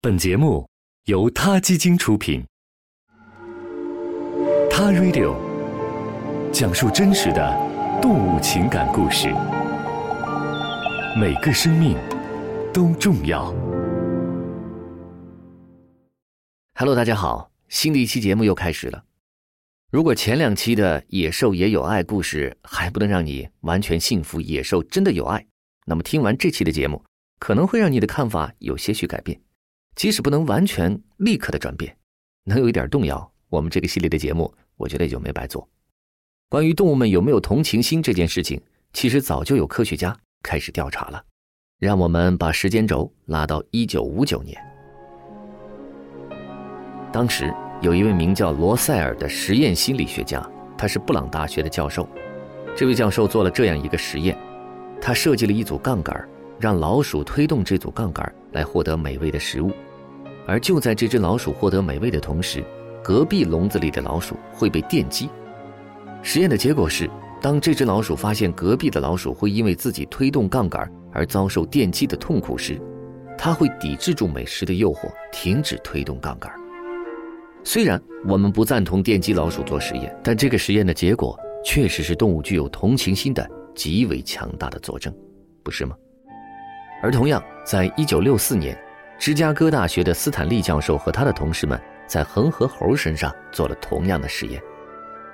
本节目由他基金出品，《他 Radio》讲述真实的动物情感故事，每个生命都重要。Hello，大家好，新的一期节目又开始了。如果前两期的野兽也有爱故事还不能让你完全信服野兽真的有爱，那么听完这期的节目，可能会让你的看法有些许改变。即使不能完全立刻的转变，能有一点动摇，我们这个系列的节目，我觉得也就没白做。关于动物们有没有同情心这件事情，其实早就有科学家开始调查了。让我们把时间轴拉到一九五九年，当时有一位名叫罗塞尔的实验心理学家，他是布朗大学的教授。这位教授做了这样一个实验，他设计了一组杠杆，让老鼠推动这组杠杆来获得美味的食物。而就在这只老鼠获得美味的同时，隔壁笼子里的老鼠会被电击。实验的结果是，当这只老鼠发现隔壁的老鼠会因为自己推动杠杆而遭受电击的痛苦时，它会抵制住美食的诱惑，停止推动杠杆。虽然我们不赞同电击老鼠做实验，但这个实验的结果确实是动物具有同情心的极为强大的佐证，不是吗？而同样，在一九六四年。芝加哥大学的斯坦利教授和他的同事们在恒河猴身上做了同样的实验。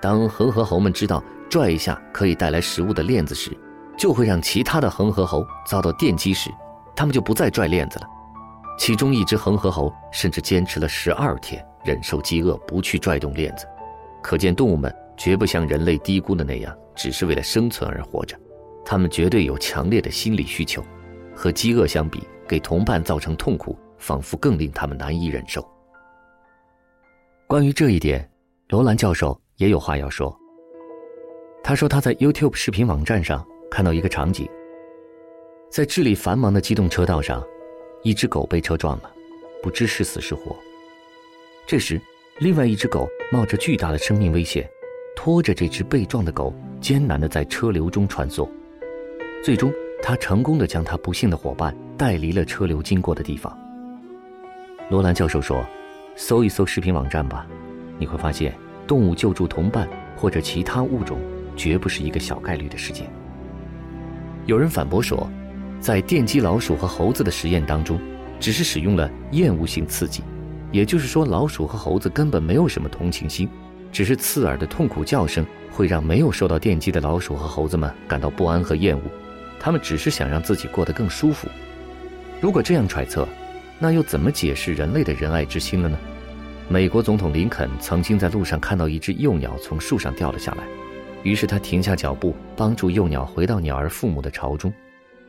当恒河猴们知道拽一下可以带来食物的链子时，就会让其他的恒河猴遭到电击时，他们就不再拽链子了。其中一只恒河猴甚至坚持了十二天，忍受饥饿，不去拽动链子。可见动物们绝不像人类低估的那样，只是为了生存而活着，它们绝对有强烈的心理需求。和饥饿相比。给同伴造成痛苦，仿佛更令他们难以忍受。关于这一点，罗兰教授也有话要说。他说他在 YouTube 视频网站上看到一个场景：在智利繁忙的机动车道上，一只狗被车撞了，不知是死是活。这时，另外一只狗冒着巨大的生命危险，拖着这只被撞的狗，艰难地在车流中穿梭，最终。他成功的将他不幸的伙伴带离了车流经过的地方。罗兰教授说：“搜一搜视频网站吧，你会发现动物救助同伴或者其他物种绝不是一个小概率的事件。”有人反驳说，在电击老鼠和猴子的实验当中，只是使用了厌恶性刺激，也就是说，老鼠和猴子根本没有什么同情心，只是刺耳的痛苦叫声会让没有受到电击的老鼠和猴子们感到不安和厌恶。他们只是想让自己过得更舒服。如果这样揣测，那又怎么解释人类的仁爱之心了呢？美国总统林肯曾经在路上看到一只幼鸟从树上掉了下来，于是他停下脚步，帮助幼鸟回到鸟儿父母的巢中。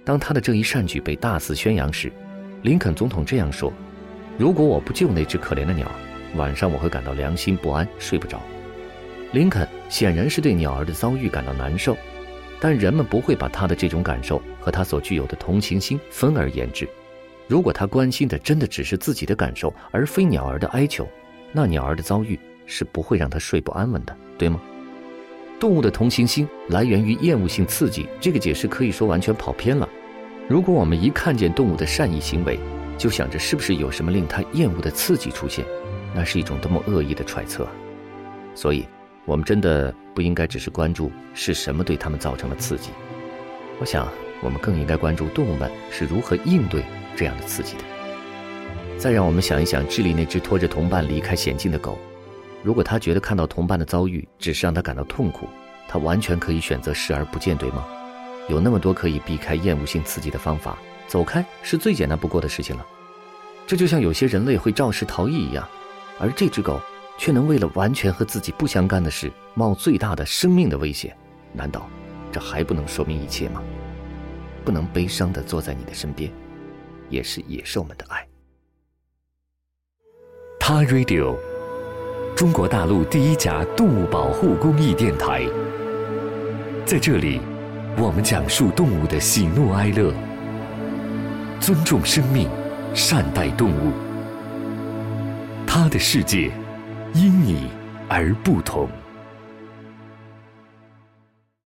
当他的这一善举被大肆宣扬时，林肯总统这样说：“如果我不救那只可怜的鸟，晚上我会感到良心不安，睡不着。”林肯显然是对鸟儿的遭遇感到难受。但人们不会把他的这种感受和他所具有的同情心分而言之。如果他关心的真的只是自己的感受，而非鸟儿的哀求，那鸟儿的遭遇是不会让他睡不安稳的，对吗？动物的同情心来源于厌恶性刺激，这个解释可以说完全跑偏了。如果我们一看见动物的善意行为，就想着是不是有什么令他厌恶的刺激出现，那是一种多么恶意的揣测。所以。我们真的不应该只是关注是什么对他们造成了刺激，我想我们更应该关注动物们是如何应对这样的刺激的。再让我们想一想智利那只拖着同伴离开险境的狗，如果它觉得看到同伴的遭遇只是让它感到痛苦，它完全可以选择视而不见，对吗？有那么多可以避开厌恶性刺激的方法，走开是最简单不过的事情了。这就像有些人类会肇事逃逸一样，而这只狗。却能为了完全和自己不相干的事冒最大的生命的危险，难道这还不能说明一切吗？不能悲伤的坐在你的身边，也是野兽们的爱。他 Radio，中国大陆第一家动物保护公益电台，在这里，我们讲述动物的喜怒哀乐，尊重生命，善待动物，他的世界。因你而不同。